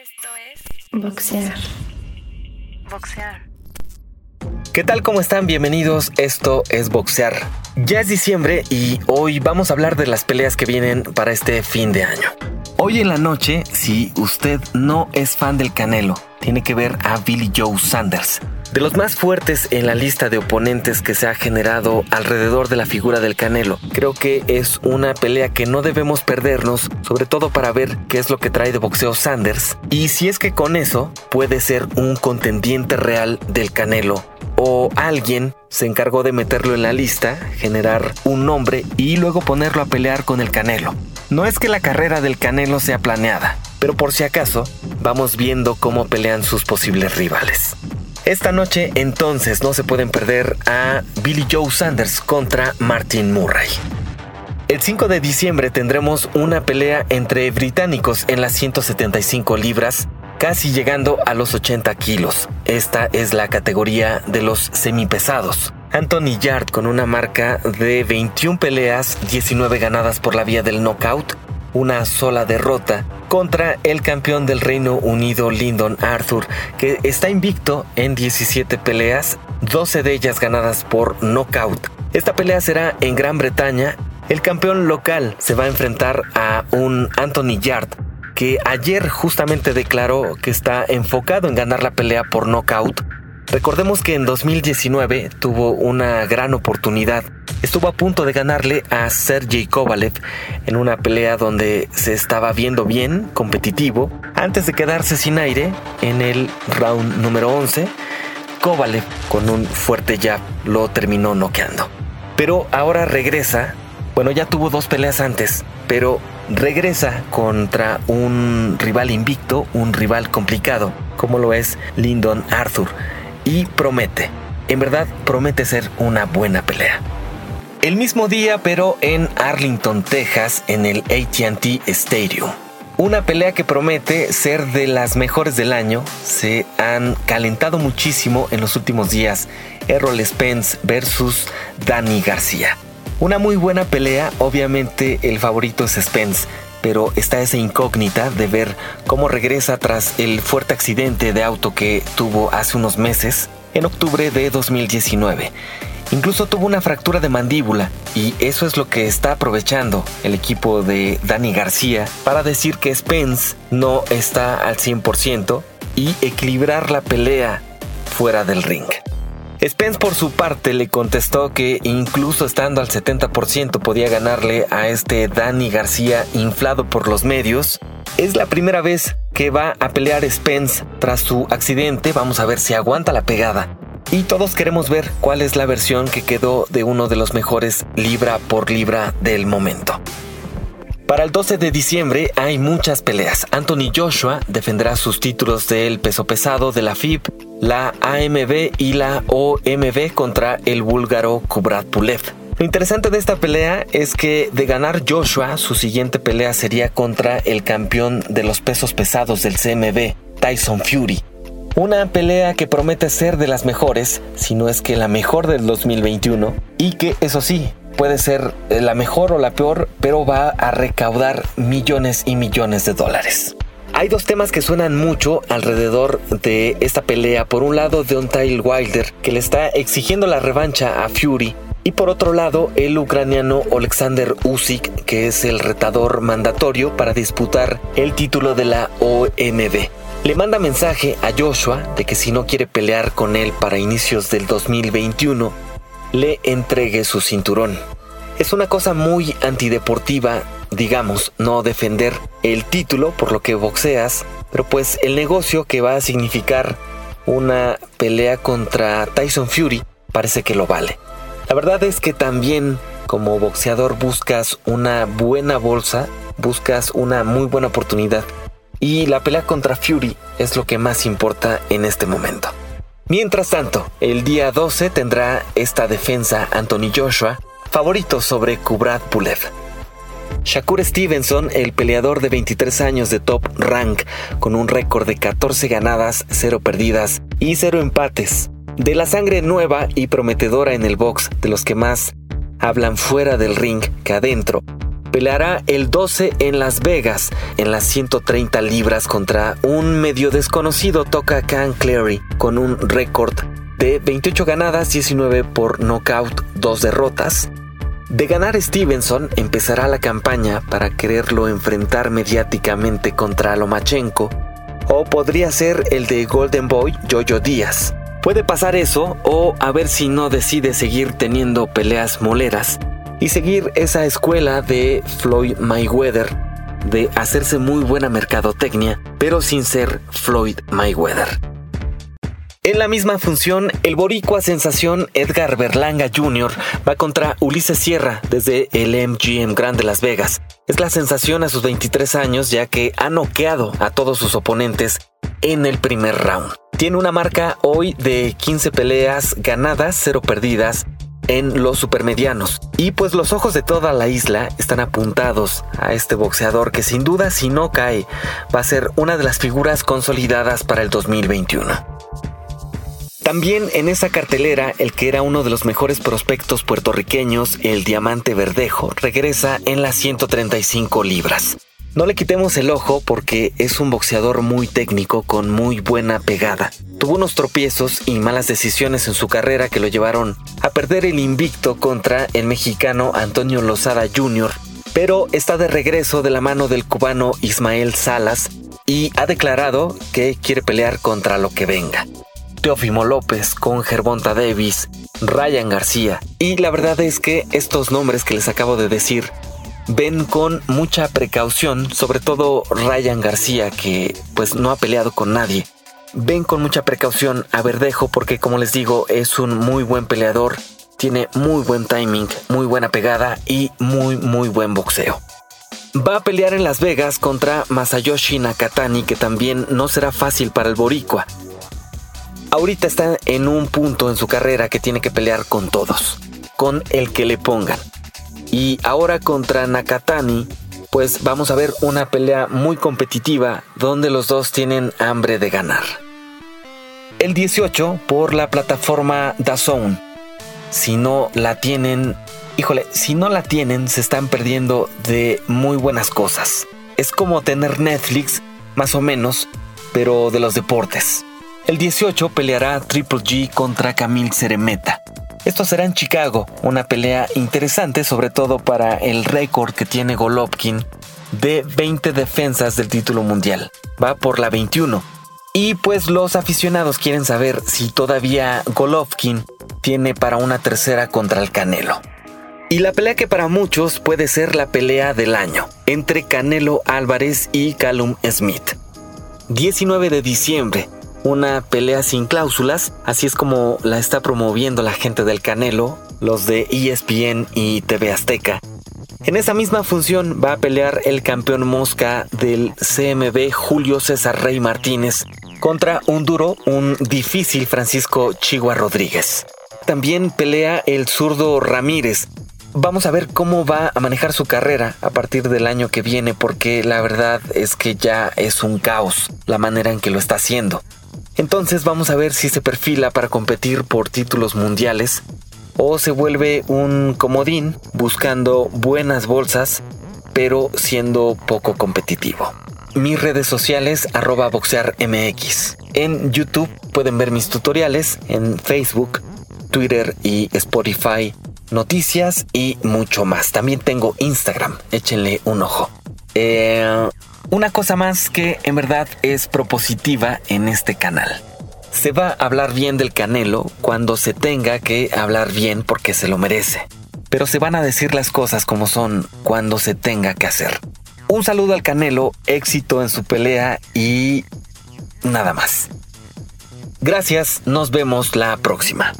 Esto es Boxear. boxear. ¿Qué tal? ¿Cómo están? Bienvenidos. Esto es Boxear. Ya es diciembre y hoy vamos a hablar de las peleas que vienen para este fin de año. Hoy en la noche, si usted no es fan del Canelo, tiene que ver a Billy Joe Sanders. De los más fuertes en la lista de oponentes que se ha generado alrededor de la figura del Canelo, creo que es una pelea que no debemos perdernos, sobre todo para ver qué es lo que trae de boxeo Sanders y si es que con eso puede ser un contendiente real del Canelo o alguien se encargó de meterlo en la lista, generar un nombre y luego ponerlo a pelear con el Canelo. No es que la carrera del Canelo sea planeada, pero por si acaso vamos viendo cómo pelean sus posibles rivales. Esta noche entonces no se pueden perder a Billy Joe Sanders contra Martin Murray. El 5 de diciembre tendremos una pelea entre británicos en las 175 libras, casi llegando a los 80 kilos. Esta es la categoría de los semipesados. Anthony Yard con una marca de 21 peleas, 19 ganadas por la vía del knockout, una sola derrota contra el campeón del Reino Unido Lyndon Arthur, que está invicto en 17 peleas, 12 de ellas ganadas por knockout. Esta pelea será en Gran Bretaña. El campeón local se va a enfrentar a un Anthony Yard que ayer justamente declaró que está enfocado en ganar la pelea por knockout. Recordemos que en 2019 tuvo una gran oportunidad estuvo a punto de ganarle a Sergey Kovalev en una pelea donde se estaba viendo bien, competitivo, antes de quedarse sin aire en el round número 11. Kovalev con un fuerte jab lo terminó noqueando. Pero ahora regresa, bueno ya tuvo dos peleas antes, pero regresa contra un rival invicto, un rival complicado, como lo es Lyndon Arthur, y promete, en verdad promete ser una buena pelea. El mismo día, pero en Arlington, Texas, en el ATT Stadium. Una pelea que promete ser de las mejores del año. Se han calentado muchísimo en los últimos días. Errol Spence versus Danny García. Una muy buena pelea, obviamente el favorito es Spence, pero está esa incógnita de ver cómo regresa tras el fuerte accidente de auto que tuvo hace unos meses, en octubre de 2019. Incluso tuvo una fractura de mandíbula y eso es lo que está aprovechando el equipo de Dani García para decir que Spence no está al 100% y equilibrar la pelea fuera del ring. Spence por su parte le contestó que incluso estando al 70% podía ganarle a este Dani García inflado por los medios. Es la primera vez que va a pelear Spence tras su accidente, vamos a ver si aguanta la pegada y todos queremos ver cuál es la versión que quedó de uno de los mejores libra por libra del momento. Para el 12 de diciembre hay muchas peleas. Anthony Joshua defenderá sus títulos del peso pesado de la FIB, la AMB y la OMB contra el búlgaro Kubrat Pulev. Lo interesante de esta pelea es que de ganar Joshua, su siguiente pelea sería contra el campeón de los pesos pesados del CMB, Tyson Fury. Una pelea que promete ser de las mejores, si no es que la mejor del 2021, y que eso sí, puede ser la mejor o la peor, pero va a recaudar millones y millones de dólares. Hay dos temas que suenan mucho alrededor de esta pelea. Por un lado, Deontay Wilder, que le está exigiendo la revancha a Fury. Y por otro lado, el ucraniano Alexander Usyk, que es el retador mandatorio para disputar el título de la OMB le manda mensaje a Joshua de que si no quiere pelear con él para inicios del 2021, le entregue su cinturón. Es una cosa muy antideportiva, digamos, no defender el título por lo que boxeas, pero pues el negocio que va a significar una pelea contra Tyson Fury parece que lo vale. La verdad es que también como boxeador buscas una buena bolsa, buscas una muy buena oportunidad y la pelea contra Fury es lo que más importa en este momento. Mientras tanto, el día 12 tendrá esta defensa Anthony Joshua, favorito sobre Kubrat Pulev. Shakur Stevenson, el peleador de 23 años de top rank, con un récord de 14 ganadas, 0 perdidas y 0 empates. De la sangre nueva y prometedora en el box, de los que más hablan fuera del ring que adentro, peleará el 12 en Las Vegas en las 130 libras contra un medio desconocido Toca Khan Clary con un récord de 28 ganadas, 19 por knockout, 2 derrotas. De ganar Stevenson empezará la campaña para quererlo enfrentar mediáticamente contra Lomachenko o podría ser el de Golden Boy Jojo Díaz. Puede pasar eso o a ver si no decide seguir teniendo peleas moleras y seguir esa escuela de Floyd Mayweather de hacerse muy buena mercadotecnia, pero sin ser Floyd Mayweather. En la misma función, el boricua sensación Edgar Berlanga Jr. va contra Ulises Sierra desde el MGM Grand de Las Vegas. Es la sensación a sus 23 años ya que ha noqueado a todos sus oponentes en el primer round. Tiene una marca hoy de 15 peleas ganadas, 0 perdidas en los supermedianos. Y pues los ojos de toda la isla están apuntados a este boxeador que sin duda si no cae va a ser una de las figuras consolidadas para el 2021. También en esa cartelera, el que era uno de los mejores prospectos puertorriqueños, el Diamante Verdejo, regresa en las 135 libras. No le quitemos el ojo porque es un boxeador muy técnico con muy buena pegada. Tuvo unos tropiezos y malas decisiones en su carrera que lo llevaron a perder el invicto contra el mexicano Antonio Lozada Jr., pero está de regreso de la mano del cubano Ismael Salas y ha declarado que quiere pelear contra lo que venga. Teofimo López con Gervonta Davis, Ryan García, y la verdad es que estos nombres que les acabo de decir ven con mucha precaución, sobre todo Ryan García, que pues no ha peleado con nadie. Ven con mucha precaución a Verdejo porque como les digo es un muy buen peleador, tiene muy buen timing, muy buena pegada y muy muy buen boxeo. Va a pelear en Las Vegas contra Masayoshi Nakatani que también no será fácil para el boricua. Ahorita está en un punto en su carrera que tiene que pelear con todos, con el que le pongan. Y ahora contra Nakatani, pues vamos a ver una pelea muy competitiva donde los dos tienen hambre de ganar. El 18 por la plataforma DAZN. Si no la tienen, híjole, si no la tienen se están perdiendo de muy buenas cosas. Es como tener Netflix, más o menos, pero de los deportes. El 18 peleará Triple G contra Camille Ceremeta. Esto será en Chicago, una pelea interesante sobre todo para el récord que tiene Golovkin de 20 defensas del título mundial. Va por la 21. Y pues los aficionados quieren saber si todavía Golovkin tiene para una tercera contra el Canelo. Y la pelea que para muchos puede ser la pelea del año, entre Canelo Álvarez y Callum Smith. 19 de diciembre, una pelea sin cláusulas, así es como la está promoviendo la gente del Canelo, los de ESPN y TV Azteca. En esa misma función va a pelear el campeón mosca del CMB Julio César Rey Martínez contra un duro, un difícil Francisco Chigua Rodríguez. También pelea el zurdo Ramírez. Vamos a ver cómo va a manejar su carrera a partir del año que viene porque la verdad es que ya es un caos la manera en que lo está haciendo. Entonces vamos a ver si se perfila para competir por títulos mundiales o se vuelve un comodín buscando buenas bolsas pero siendo poco competitivo. Mis redes sociales arroba boxearmx. En YouTube pueden ver mis tutoriales, en Facebook, Twitter y Spotify, noticias y mucho más. También tengo Instagram, échenle un ojo. Eh, una cosa más que en verdad es propositiva en este canal. Se va a hablar bien del Canelo cuando se tenga que hablar bien porque se lo merece. Pero se van a decir las cosas como son cuando se tenga que hacer. Un saludo al Canelo, éxito en su pelea y nada más. Gracias, nos vemos la próxima.